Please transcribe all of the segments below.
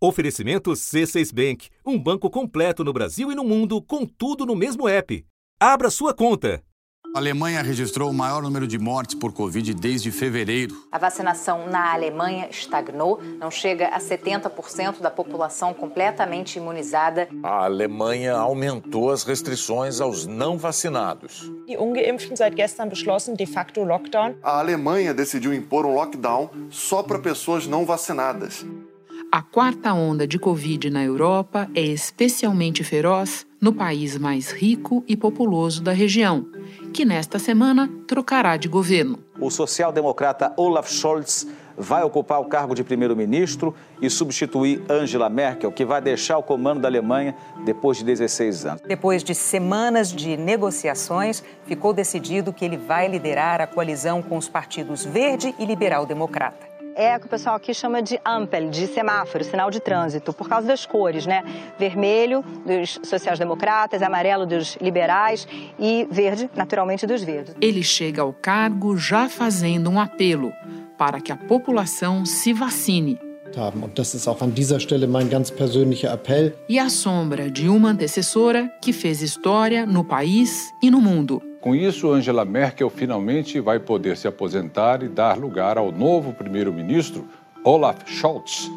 Oferecimento C6 Bank, um banco completo no Brasil e no mundo, com tudo no mesmo app. Abra sua conta. A Alemanha registrou o maior número de mortes por Covid desde fevereiro. A vacinação na Alemanha estagnou, não chega a 70% da população completamente imunizada. A Alemanha aumentou as restrições aos não vacinados. Die Ungeimpften seit gestern beschlossen de facto Lockdown. A Alemanha decidiu impor um lockdown só para pessoas não vacinadas. A quarta onda de Covid na Europa é especialmente feroz no país mais rico e populoso da região, que nesta semana trocará de governo. O social-democrata Olaf Scholz vai ocupar o cargo de primeiro-ministro e substituir Angela Merkel, que vai deixar o comando da Alemanha depois de 16 anos. Depois de semanas de negociações, ficou decidido que ele vai liderar a coalizão com os partidos Verde e Liberal Democrata é o que o pessoal aqui chama de ampel, de semáforo, sinal de trânsito, por causa das cores, né? Vermelho dos sociais-democratas, amarelo dos liberais e verde, naturalmente, dos verdes. Ele chega ao cargo já fazendo um apelo para que a população se vacine. E à sombra de uma antecessora que fez história no país e no mundo. Com isso, Angela Merkel finalmente vai poder se aposentar e dar lugar ao novo primeiro-ministro, Olaf Scholz.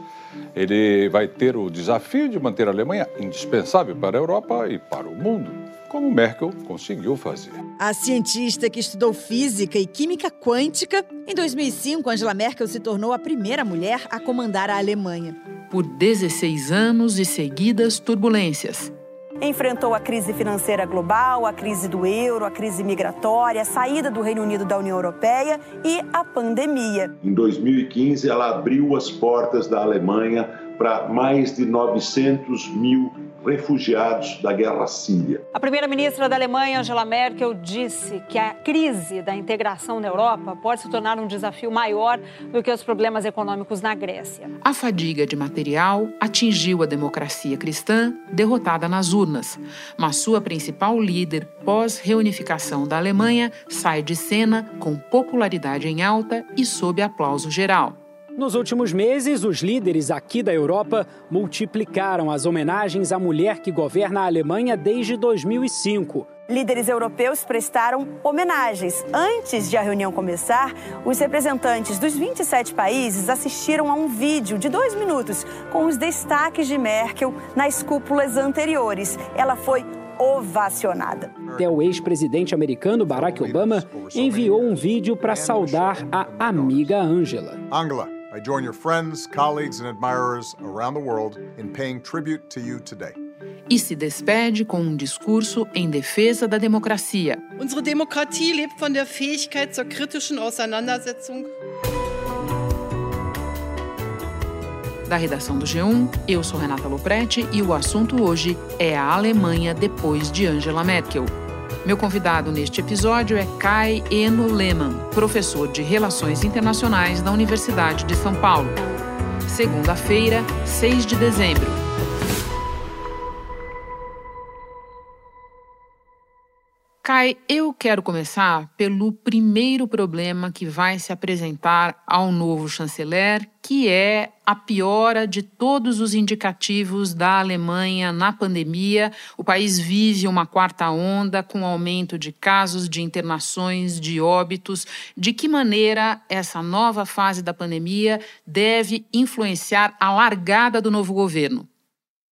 Ele vai ter o desafio de manter a Alemanha indispensável para a Europa e para o mundo, como Merkel conseguiu fazer. A cientista que estudou física e química quântica, em 2005, Angela Merkel se tornou a primeira mulher a comandar a Alemanha. Por 16 anos e seguidas turbulências, enfrentou a crise financeira global, a crise do euro, a crise migratória, a saída do Reino Unido da União Europeia e a pandemia. Em 2015, ela abriu as portas da Alemanha para mais de 900 mil refugiados da guerra síria. A primeira-ministra da Alemanha, Angela Merkel, disse que a crise da integração na Europa pode se tornar um desafio maior do que os problemas econômicos na Grécia. A fadiga de material atingiu a democracia cristã, derrotada nas urnas, mas sua principal líder pós-reunificação da Alemanha sai de cena com popularidade em alta e sob aplauso geral. Nos últimos meses, os líderes aqui da Europa multiplicaram as homenagens à mulher que governa a Alemanha desde 2005. Líderes europeus prestaram homenagens. Antes de a reunião começar, os representantes dos 27 países assistiram a um vídeo de dois minutos com os destaques de Merkel nas cúpulas anteriores. Ela foi ovacionada. Até o ex-presidente americano Barack Obama enviou um vídeo para saudar a amiga Angela. Angela. I join your friends, colleagues, and admirers around the world in paying tribute to you today. E se despede com um discurso em defesa da democracia. Unsere Demokratie lebt von der Fähigkeit zur kritischen Auseinandersetzung. Da redação do G1, eu sou Renata Loprete e o assunto hoje é a Alemanha depois de Angela Merkel. Meu convidado neste episódio é Kai Eno Lehmann, professor de Relações Internacionais da Universidade de São Paulo. Segunda-feira, 6 de dezembro. Kai, eu quero começar pelo primeiro problema que vai se apresentar ao novo chanceler, que é a piora de todos os indicativos da Alemanha na pandemia. O país vive uma quarta onda com aumento de casos, de internações, de óbitos. De que maneira essa nova fase da pandemia deve influenciar a largada do novo governo?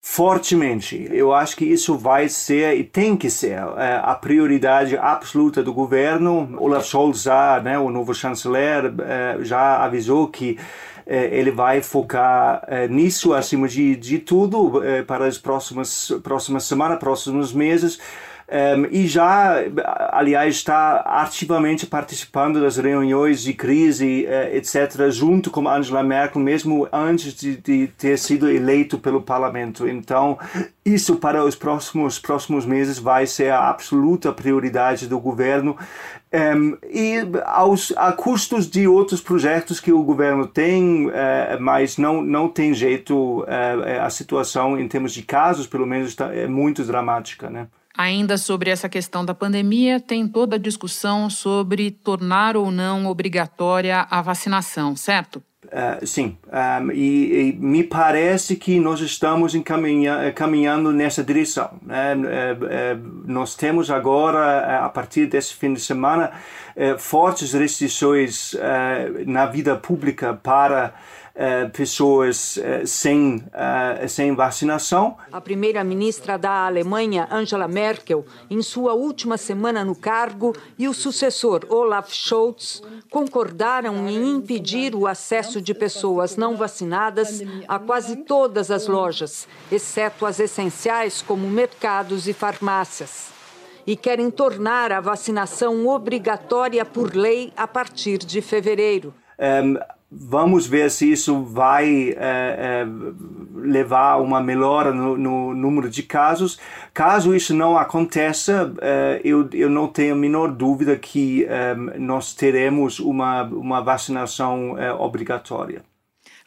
Fortemente. Eu acho que isso vai ser e tem que ser é, a prioridade absoluta do governo. Olaf Scholz, né, o novo chanceler, é, já avisou que é, ele vai focar nisso acima de, de tudo para as próximas, próximas semanas, próximos meses. Um, e já, aliás, está ativamente participando das reuniões de crise, uh, etc., junto com Angela Merkel, mesmo antes de, de, ter sido eleito pelo parlamento. Então, isso para os próximos, próximos meses vai ser a absoluta prioridade do governo. Um, e aos, a custos de outros projetos que o governo tem, uh, mas não, não tem jeito, uh, a situação em termos de casos, pelo menos, tá, é muito dramática, né? Ainda sobre essa questão da pandemia, tem toda a discussão sobre tornar ou não obrigatória a vacinação, certo? Uh, sim, um, e, e, me parece que nós estamos encaminha, caminhando nessa direção. Né? Uh, uh, nós temos agora, a partir desse fim de semana, fortes restrições na vida pública para pessoas uh, sem, uh, sem vacinação. A primeira-ministra da Alemanha, Angela Merkel, em sua última semana no cargo, e o sucessor, Olaf Scholz, concordaram em impedir o acesso de pessoas não vacinadas a quase todas as lojas, exceto as essenciais como mercados e farmácias e querem tornar a vacinação obrigatória por lei a partir de fevereiro. Um, Vamos ver se isso vai é, é, levar uma melhora no, no, número de casos. Caso isso não aconteça, é, eu, eu não tenho a menor dúvida que nós teremos uma, uma vacinação obrigatória.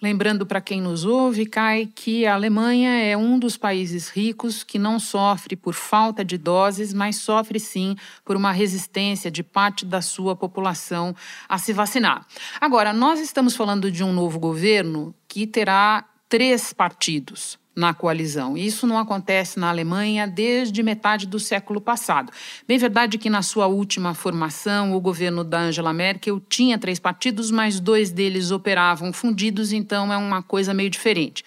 Lembrando para quem nos ouve, Kai, que a Alemanha é um dos países ricos que não sofre por falta de doses, mas sofre sim por uma resistência de parte da sua população a se vacinar. Agora, nós estamos falando de um novo governo que terá três partidos na coalizão. Isso não acontece na Alemanha desde metade do século passado. Bem verdade que na sua última formação, o governo da Angela Merkel tinha três partidos, mas dois deles operavam fundidos, então é uma coisa meio diferente.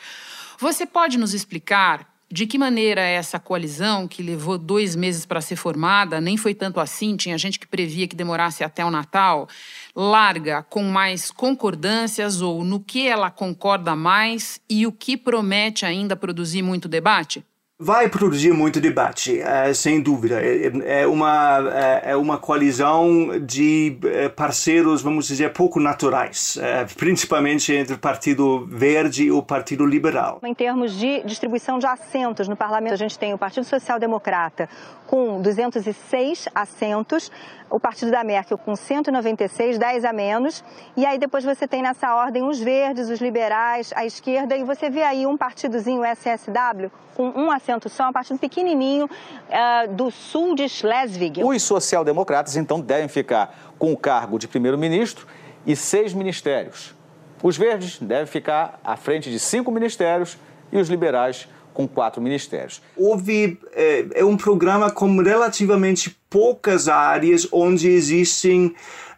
Você pode nos explicar de que maneira essa coalizão, que levou dois meses para ser formada, nem foi tanto assim, tinha gente que previa que demorasse até o Natal, larga com mais concordâncias ou no que ela concorda mais e o que promete ainda produzir muito debate? Vai produzir muito debate, é, sem dúvida. É, é uma, é, é uma coalizão de parceiros, vamos dizer, pouco naturais, principalmente entre o Partido Verde e o Partido Liberal. Em termos de distribuição de assentos no parlamento, a gente tem o Partido Social Democrata com 206 assentos, o partido da Merkel com 196, 10 a menos, e aí depois você tem nessa ordem os verdes, os liberais, a esquerda, e você vê aí um partidozinho SSW com um assento só, um partido pequenininho uh, do sul de Schleswig. Os social-democratas, então, devem ficar com o cargo de primeiro-ministro e seis ministérios. Os verdes devem ficar à frente de cinco ministérios e os liberais com quatro ministérios. Houve é, é um programa com relativamente poucas áreas onde existem,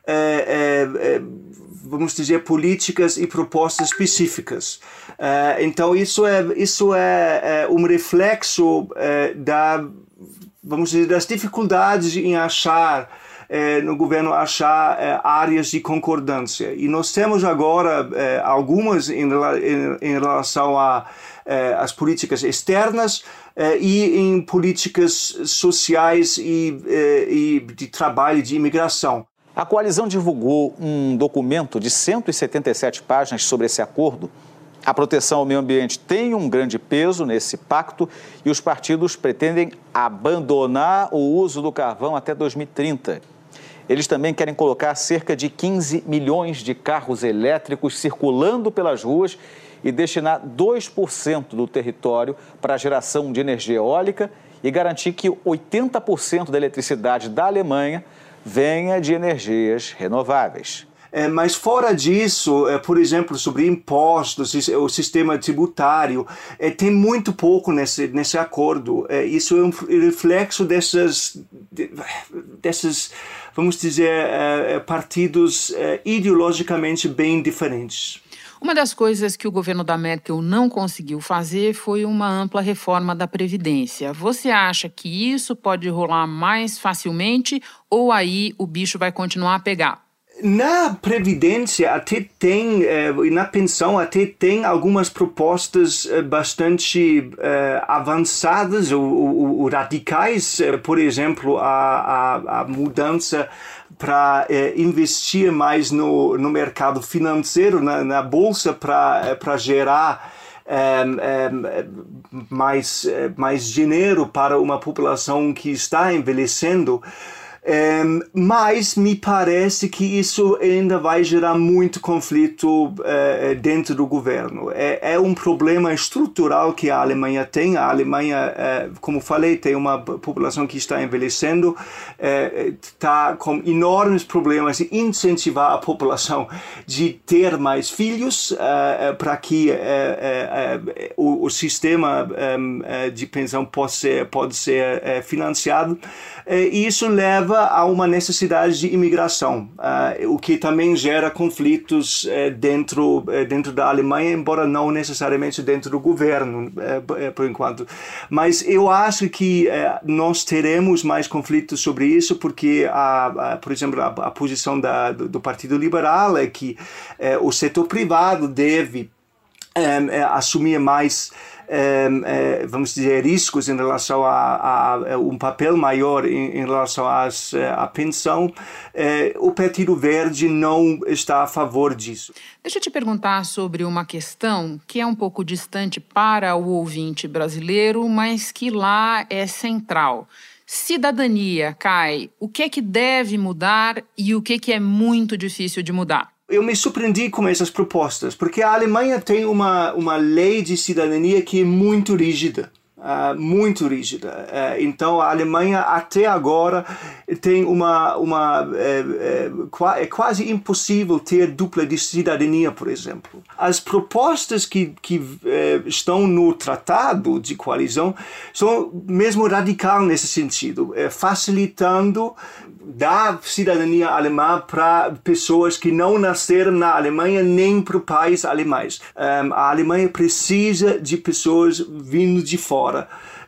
é, é, vamos dizer, políticas e propostas específicas. Então isso é isso é, um reflexo da vamos dizer das dificuldades em achar no governo achar áreas de concordância. E nós temos agora algumas em, relação a as políticas externas eh, e em políticas sociais e, eh, e de trabalho de imigração. A coalizão divulgou um documento de 177 páginas sobre esse acordo. A proteção ao meio ambiente tem um grande peso nesse pacto e os partidos pretendem abandonar o uso do carvão até 2030. Eles também querem colocar cerca de 15 milhões de carros elétricos circulando pelas ruas e destinar 2% do território para a geração de energia eólica e garantir que 80% da eletricidade da Alemanha venha de energias renováveis. É, mas fora disso, é, por exemplo, sobre impostos, o sistema tributário, é, tem muito pouco nesse, nesse acordo. É, isso é um reflexo dessas, dessas vamos dizer, é, é, partidos ideologicamente bem diferentes. Uma das coisas que o governo da Merkel não conseguiu fazer foi uma ampla reforma da Previdência. Você acha que isso pode rolar mais facilmente ou aí o bicho vai continuar a pegar? Na Previdência até tem, eh, na pensão até tem algumas propostas eh, bastante eh, avançadas ou radicais, por exemplo, a, a, a mudança para é, investir mais no, no mercado financeiro, na, na bolsa, para é, gerar é, é, mais, é, mais dinheiro para uma população que está envelhecendo. Mas me parece que isso ainda vai gerar muito conflito uh, dentro do governo. É, é, um problema estrutural que a Alemanha tem. A Alemanha, uh, como falei, tem uma população que está envelhecendo, está com enormes problemas de incentivar a população de ter mais filhos para que o, o, sistema de pensão possa ser, pode ser financiado. e isso leva leva a uma necessidade de imigração, uh, o que também gera conflitos uh, dentro, uh, dentro da Alemanha, embora não necessariamente dentro do governo, por enquanto. Mas eu acho que nós teremos mais conflitos sobre isso, porque, a, a por exemplo, a, a posição da, do, do, Partido Liberal é que o setor privado deve assumir mais vamos dizer, riscos em relação a, a um papel maior em, em relação às, eh, à pensão, é, o Partido Verde não está a favor disso. Deixa eu te perguntar sobre uma questão que é um pouco distante para o ouvinte brasileiro, mas que lá é central. Cidadania, Kai, o que é que deve mudar e o que, é que é muito difícil de mudar? Eu me surpreendi com essas propostas, porque a Alemanha tem uma, uma lei de cidadania que é muito rígida. Uh, muito rígida. Uh, então a Alemanha até agora tem uma uma é, é, é, quase impossível ter dupla de cidadania, por exemplo. As propostas que que é, estão no tratado de coalizão são mesmo radical nesse sentido, é, facilitando dar cidadania alemã para pessoas que não nasceram na Alemanha nem para pais alemães. Um, a Alemanha precisa de pessoas vindo de fora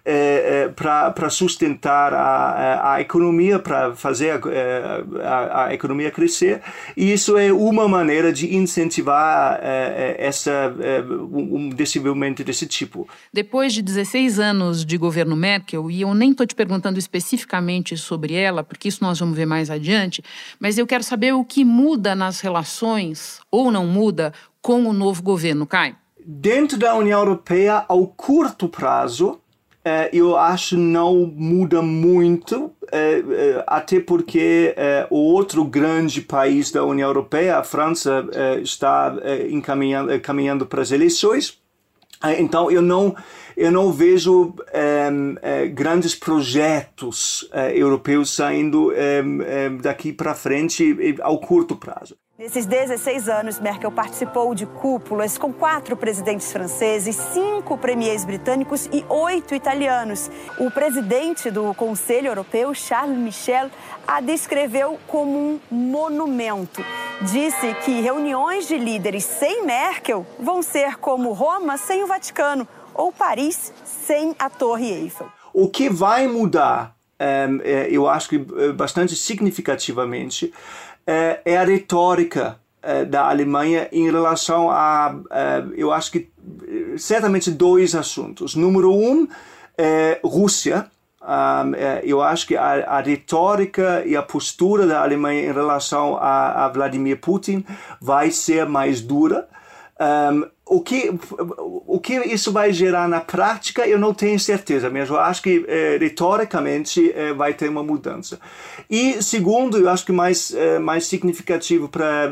é, é, para sustentar a, a economia, para fazer a, é, a, a, economia crescer. E isso é uma maneira de incentivar é, é essa, é, um desenvolvimento desse tipo. Depois de 16 anos de governo Merkel, e eu nem estou te perguntando especificamente sobre ela, porque isso nós vamos ver mais adiante, mas eu quero saber o que muda nas relações, ou não muda, com o novo governo, Kai. Dentro da União Europeia, ao curto prazo, é, eu acho não muda muito, é, é, até porque o outro grande país da União Europeia, a França, está encaminhando caminhando para as eleições. Então eu não eu não vejo grandes projetos europeus saindo daqui para frente ao curto prazo. Nesses 16 anos, Merkel participou de cúpulas com quatro presidentes franceses, cinco premiers britânicos e oito italianos. O presidente do Conselho Europeu, Charles Michel, a descreveu como um monumento. Disse que reuniões de líderes sem Merkel vão ser como Roma sem o Vaticano ou Paris sem a Torre Eiffel. O que vai mudar, é, eu acho que é, bastante significativamente, é, é a retórica é, da Alemanha em relação a, é, eu acho que certamente dois assuntos. Número um, é Rússia. Um, é, eu acho que a, a, retórica e a postura da Alemanha em relação a, a Vladimir Putin vai ser mais dura. Um, o que, o que isso vai gerar na prática, eu não tenho certeza mesmo. Eu acho que, é, retoricamente, é, vai ter uma mudança. E, segundo, eu acho que mais, é, mais significativo, pra,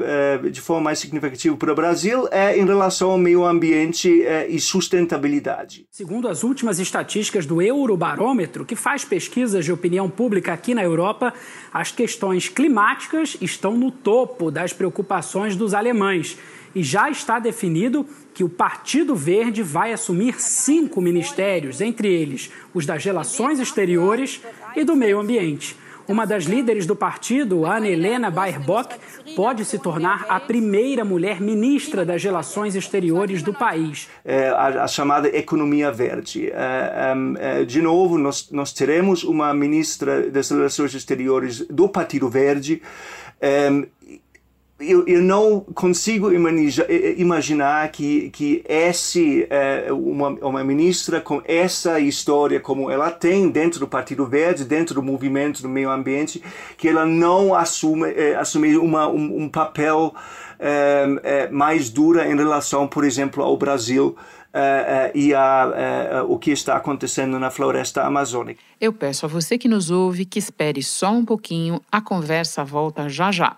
de forma mais significativa para o Brasil, é em relação ao meio ambiente e sustentabilidade. Segundo as últimas estatísticas do Eurobarômetro, que faz pesquisas de opinião pública aqui na Europa, as questões climáticas estão no topo das preocupações dos alemães e já está definido que o Partido Verde vai assumir cinco ministérios, entre eles os das Relações Exteriores e do Meio Ambiente. Uma das líderes do partido, Ana Helena Baerbock, pode se tornar a primeira mulher ministra das Relações Exteriores do país. É, a, a, chamada economia verde. É, é, de novo, nós, nós teremos uma ministra das Relações Exteriores do Partido Verde. É, eu, eu não consigo imaginar que, que esse, é, uma, uma ministra com essa história como ela tem dentro do Partido Verde, dentro do movimento do meio ambiente, que ela não assume, é, assume uma, um, um papel é, é, mais dura em relação, por exemplo, ao Brasil uh, e a, o que está acontecendo na floresta amazônica. Eu peço a você que nos ouve que espere só um pouquinho, a conversa volta já já.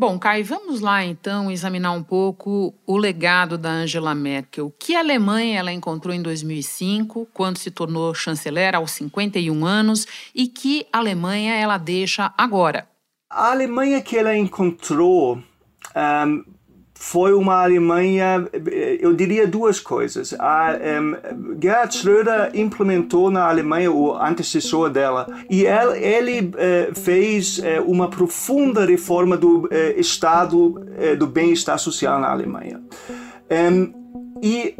Bom, Kai, vamos lá então examinar um pouco o legado da Angela Merkel. Que Alemanha ela encontrou em 2005, quando se tornou chanceler aos 51 anos, e que Alemanha ela deixa agora? A Alemanha que ela encontrou um, foi uma Alemanha, eu diria duas coisas. A, um, Gerhard Schröder implementou na Alemanha o antecessor dela e ele, ele uh, fez uh, uma profunda reforma do uh, estado do bem-estar social na Alemanha. Um, e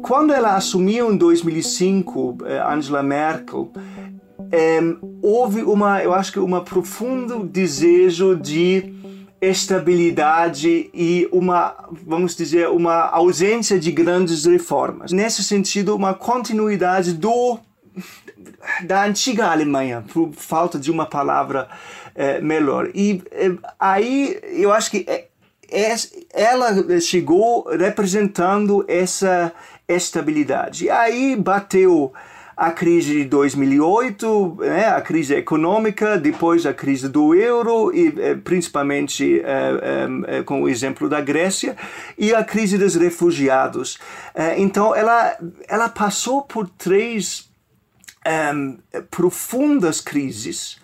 quando ela assumiu em 2005, Angela Merkel, um, houve uma, eu acho que uma profundo desejo de estabilidade e uma, vamos dizer, uma ausência de grandes reformas. Nesse sentido, uma continuidade do da antiga Alemanha, por falta de uma palavra é, melhor. E é, aí eu acho que é, ela chegou representando essa estabilidade. E aí bateu a crise de 2008, né, a crise econômica, depois a crise do euro, e eh, principalmente eh, eh, com o exemplo da Grécia, e a crise dos refugiados. então, ela, ela passou por três profundas crises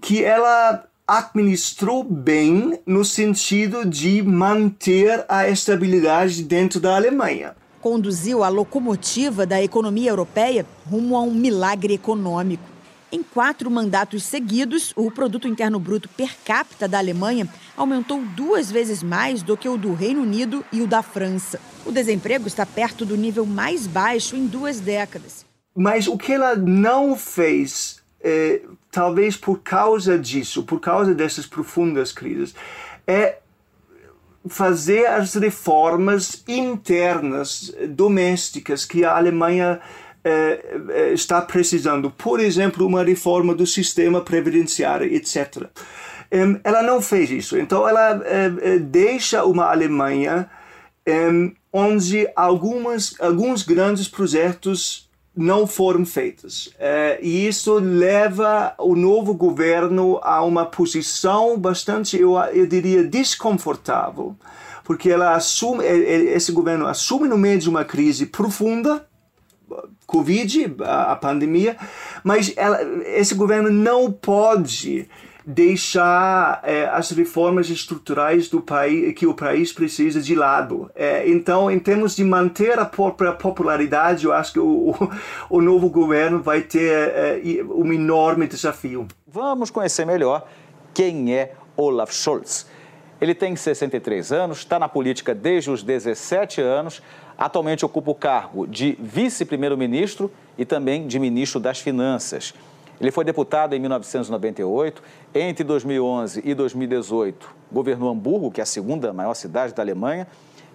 que ela administrou bem no sentido de manter a estabilidade dentro da Alemanha conduziu a locomotiva da economia europeia rumo a um milagre econômico. Em quatro mandatos seguidos, o produto interno bruto per capita da Alemanha aumentou duas vezes mais do que o do Reino Unido e o da França. O desemprego está perto do nível mais baixo em duas décadas. Mas o que ela não fez, é, talvez por causa disso, por causa dessas profundas crises, é fazer as reformas internas, domésticas, que a Alemanha eh, eh, está precisando. Por exemplo, uma reforma do sistema previdenciário, etc. Ela não fez isso. Então, ela eh, deixa uma Alemanha um, onde algumas, alguns grandes projetos não foram feitas. É, e isso leva o novo governo a uma posição bastante, eu, eu diria, desconfortável, porque ela assume, esse governo assume no meio de uma crise profunda, Covid, a, a pandemia, mas ela, esse governo não pode deixar é, as reformas estruturais do país que o país precisa de lado. É, então, em termos de manter a própria popularidade, eu acho que o, o, o novo governo vai ter é, um enorme desafio. Vamos conhecer melhor quem é Olaf Scholz. Ele tem 63 anos, está na política desde os 17 anos, atualmente ocupa o cargo de vice-primeiro-ministro e também de ministro das Finanças. Ele foi deputado em 1998. Entre 2011 e 2018, governou Hamburgo, que é a segunda maior cidade da Alemanha,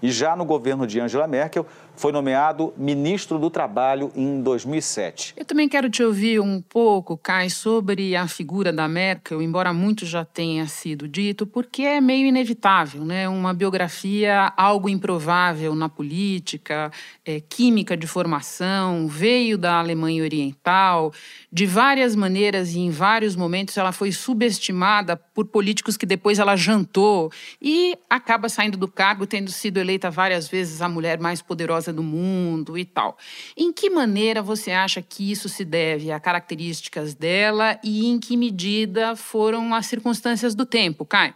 e já no governo de Angela Merkel foi nomeado ministro do Trabalho em 2007. Eu também quero te ouvir um pouco, Kai, sobre a figura da Merkel, embora muito já tenha sido dito, porque é meio inevitável, né? Uma biografia algo improvável na política, é, química de formação, veio da Alemanha Oriental, de várias maneiras e em vários momentos ela foi subestimada por políticos que depois ela jantou e acaba saindo do cargo, tendo sido eleita várias vezes a mulher mais poderosa do mundo e tal. Em que maneira você acha que isso se deve a características dela e em que medida foram as circunstâncias do tempo, Kai?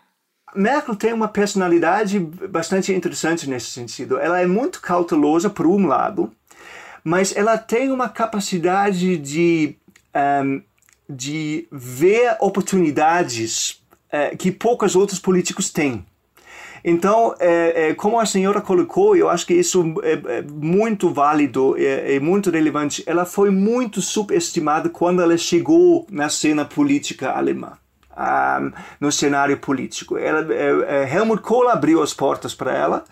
Merkel tem uma personalidade bastante interessante nesse sentido. Ela é muito cautelosa, por um lado, mas ela tem uma capacidade de, um, de ver oportunidades uh, que poucos outros políticos têm. Então, é, é, como a senhora colocou, eu acho que isso é, é muito válido e muito relevante. Ela foi muito subestimada quando ela chegou na cena política alemã. Um, no cenário político. Ela, é, é, Helmut Kohl abriu as portas para ela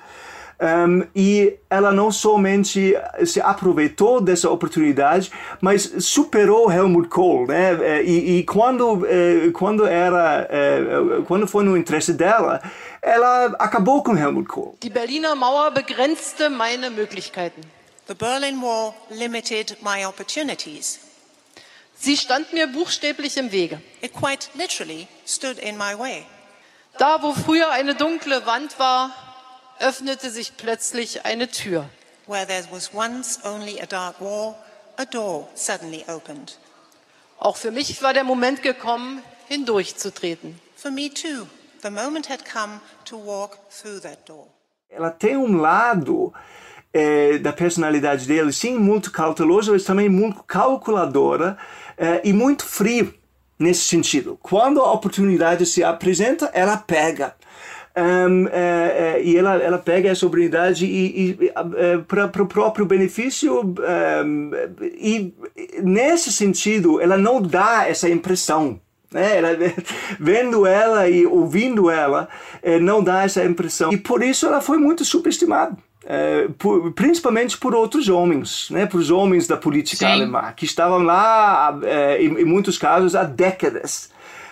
um, e ela não somente se aproveitou dessa oportunidade, mas superou Helmut Kohl, né? É, e, e quando é, quando era é, quando foi no interesse dela, ela acabou com Helmut Kohl. Die Berliner Mauer begrenzte meine Möglichkeiten. The Berlin Wall limited my opportunities. Sie stand mir buchstäblich im Wege. It quite literally stood in my way. Da, wo früher eine dunkle Wand war, öffnete sich plötzlich eine Tür. Where there was once only a dark wall, a door suddenly opened. Auch für mich war der Moment gekommen, hindurchzutreten. For me too, the moment had come to walk through that door. Ela tem um lado é, da personalidade dele, sim, muito cauteloso, mas também muito calculadora é, e muito frio nesse sentido. Quando a oportunidade se apresenta, ela pega um, é, é, e ela, ela pega essa oportunidade e, e é, para o próprio benefício um, e nesse sentido ela não dá essa impressão né? Ela, vendo ela e ouvindo ela é, não dá essa impressão e por isso ela foi muito subestimada é, por, principalmente por outros homens, né, por os homens da política Sim. alemã, que estavam lá, é, em, em, muitos casos, há décadas.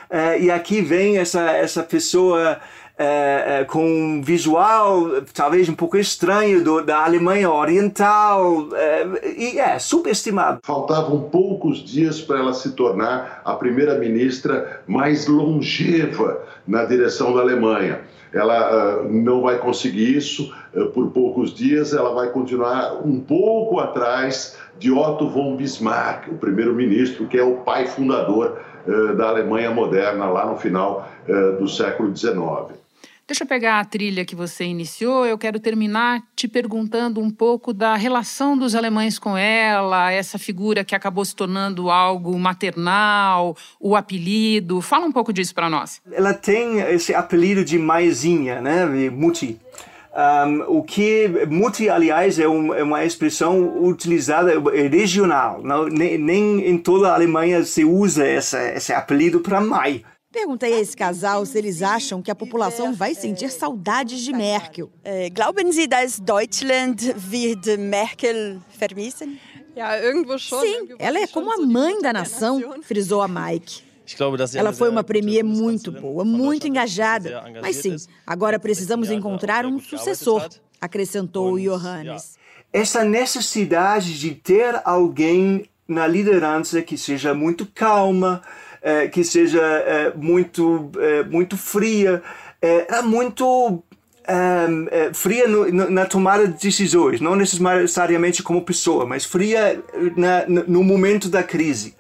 É, e aqui vem essa, essa pessoa é, é, com um visual talvez um pouco estranho do, da Alemanha Oriental é, e é subestimado. Faltavam poucos dias para ela se tornar a primeira-ministra mais longeva na direção da Alemanha. Ela uh, não vai conseguir isso uh, por poucos dias, ela vai continuar um pouco atrás de Otto von Bismarck, o primeiro-ministro, que é o pai fundador uh, da Alemanha moderna lá no final do século XIX. Deixa eu pegar a trilha que você iniciou. Eu quero terminar te perguntando um pouco da relação dos alemães com ela, essa figura que acabou se tornando algo maternal, o apelido. Fala um pouco disso para nós. Ela tem esse apelido de maisinha, né? Mutti. Um, o que muti, aliás, é, um, é, uma expressão utilizada é regional. Não, nem, nem, em toda a Alemanha se usa essa, esse apelido para mãe. Perguntei a esse casal se eles acham que a população vai sentir saudades de Merkel. Eh, glauben Sie, dass Deutschland wird Merkel vermissen? Sim, ela é como a mãe da nação, frisou a Mike. Ela foi uma premier muito boa, muito engajada. Mas sim, agora precisamos encontrar um sucessor, acrescentou Johannes. Essa necessidade de ter alguém na liderança que seja muito calma, é, que seja é, muito, é, muito fria, é, muito é, fria no, na tomada de decisões, não necessariamente como pessoa, mas fria na, no momento da crise.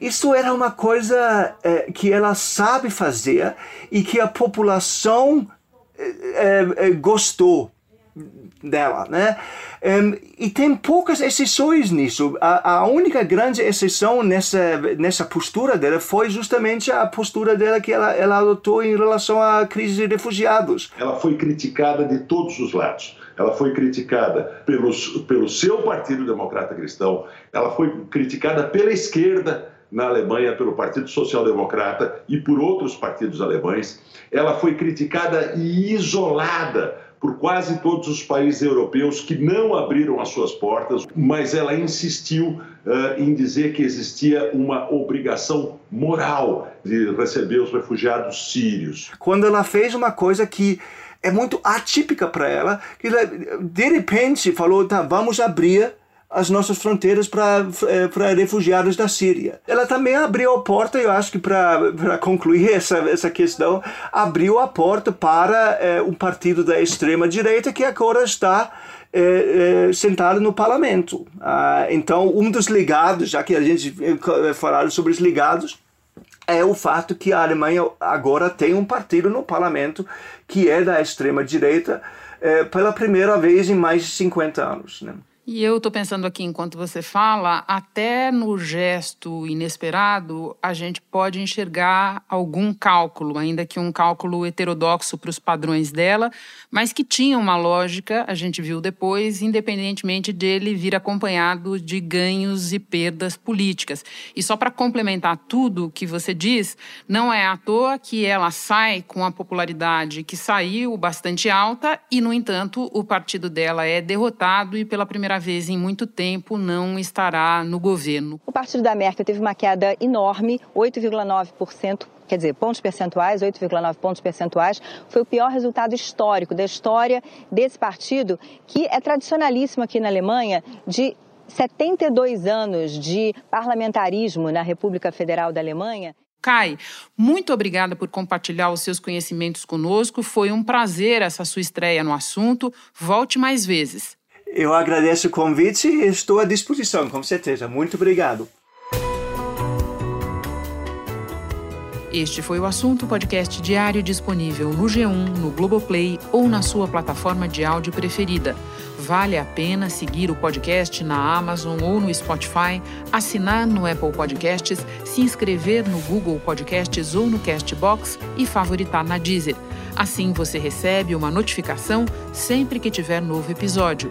Isso era uma coisa que ela sabe fazer e que a população gostou dela, né? Um, e tem poucas exceções nisso. A, a, única grande exceção nessa, nessa postura dela foi justamente a postura dela que ela, ela adotou em relação à crise de refugiados. Ela foi criticada de todos os lados. Ela foi criticada pelos, pelo seu Partido Democrata Cristão, ela foi criticada pela esquerda na Alemanha pelo Partido Social Democrata e por outros partidos alemães. Ela foi criticada e isolada por quase todos os países europeus que não abriram as suas portas, mas ela insistiu uh, em dizer que existia uma obrigação moral de receber os refugiados sírios. Quando ela fez uma coisa que é muito atípica para ela, que ela, de repente falou, tá, vamos abrir as nossas fronteiras para eh, refugiados da Síria. Ela também abriu a porta, eu acho que para concluir essa, essa questão, abriu a porta para eh, um partido da extrema-direita que agora está eh, eh, sentado no parlamento. Ah, então, um dos ligados, já que a gente falaram sobre os ligados, é o fato que a Alemanha agora tem um partido no parlamento que é da extrema-direita eh, pela primeira vez em mais de 50 anos. Né? E eu estou pensando aqui, enquanto você fala, até no gesto inesperado, a gente pode enxergar algum cálculo, ainda que um cálculo heterodoxo para os padrões dela, mas que tinha uma lógica, a gente viu depois, independentemente dele vir acompanhado de ganhos e perdas políticas. E só para complementar tudo que você diz, não é à toa que ela sai com a popularidade que saiu bastante alta e, no entanto, o partido dela é derrotado e pela primeira vez em muito tempo não estará no governo. O partido da Merkel teve uma queda enorme, 8,9% quer dizer, pontos percentuais, 8,9 pontos percentuais, foi o pior resultado histórico da história desse partido, que é tradicionalíssimo aqui na Alemanha, de 72 anos de parlamentarismo na República Federal da Alemanha. Kai, muito obrigada por compartilhar os seus conhecimentos conosco. Foi um prazer essa sua estreia no assunto. Volte mais vezes. Eu agradeço o convite e estou à disposição, com certeza. Muito obrigado. Este foi o assunto podcast diário disponível no G1, no Globoplay ou na sua plataforma de áudio preferida. Vale a pena seguir o podcast na Amazon ou no Spotify, assinar no Apple Podcasts, se inscrever no Google Podcasts ou no Castbox e favoritar na Deezer. Assim você recebe uma notificação sempre que tiver novo episódio.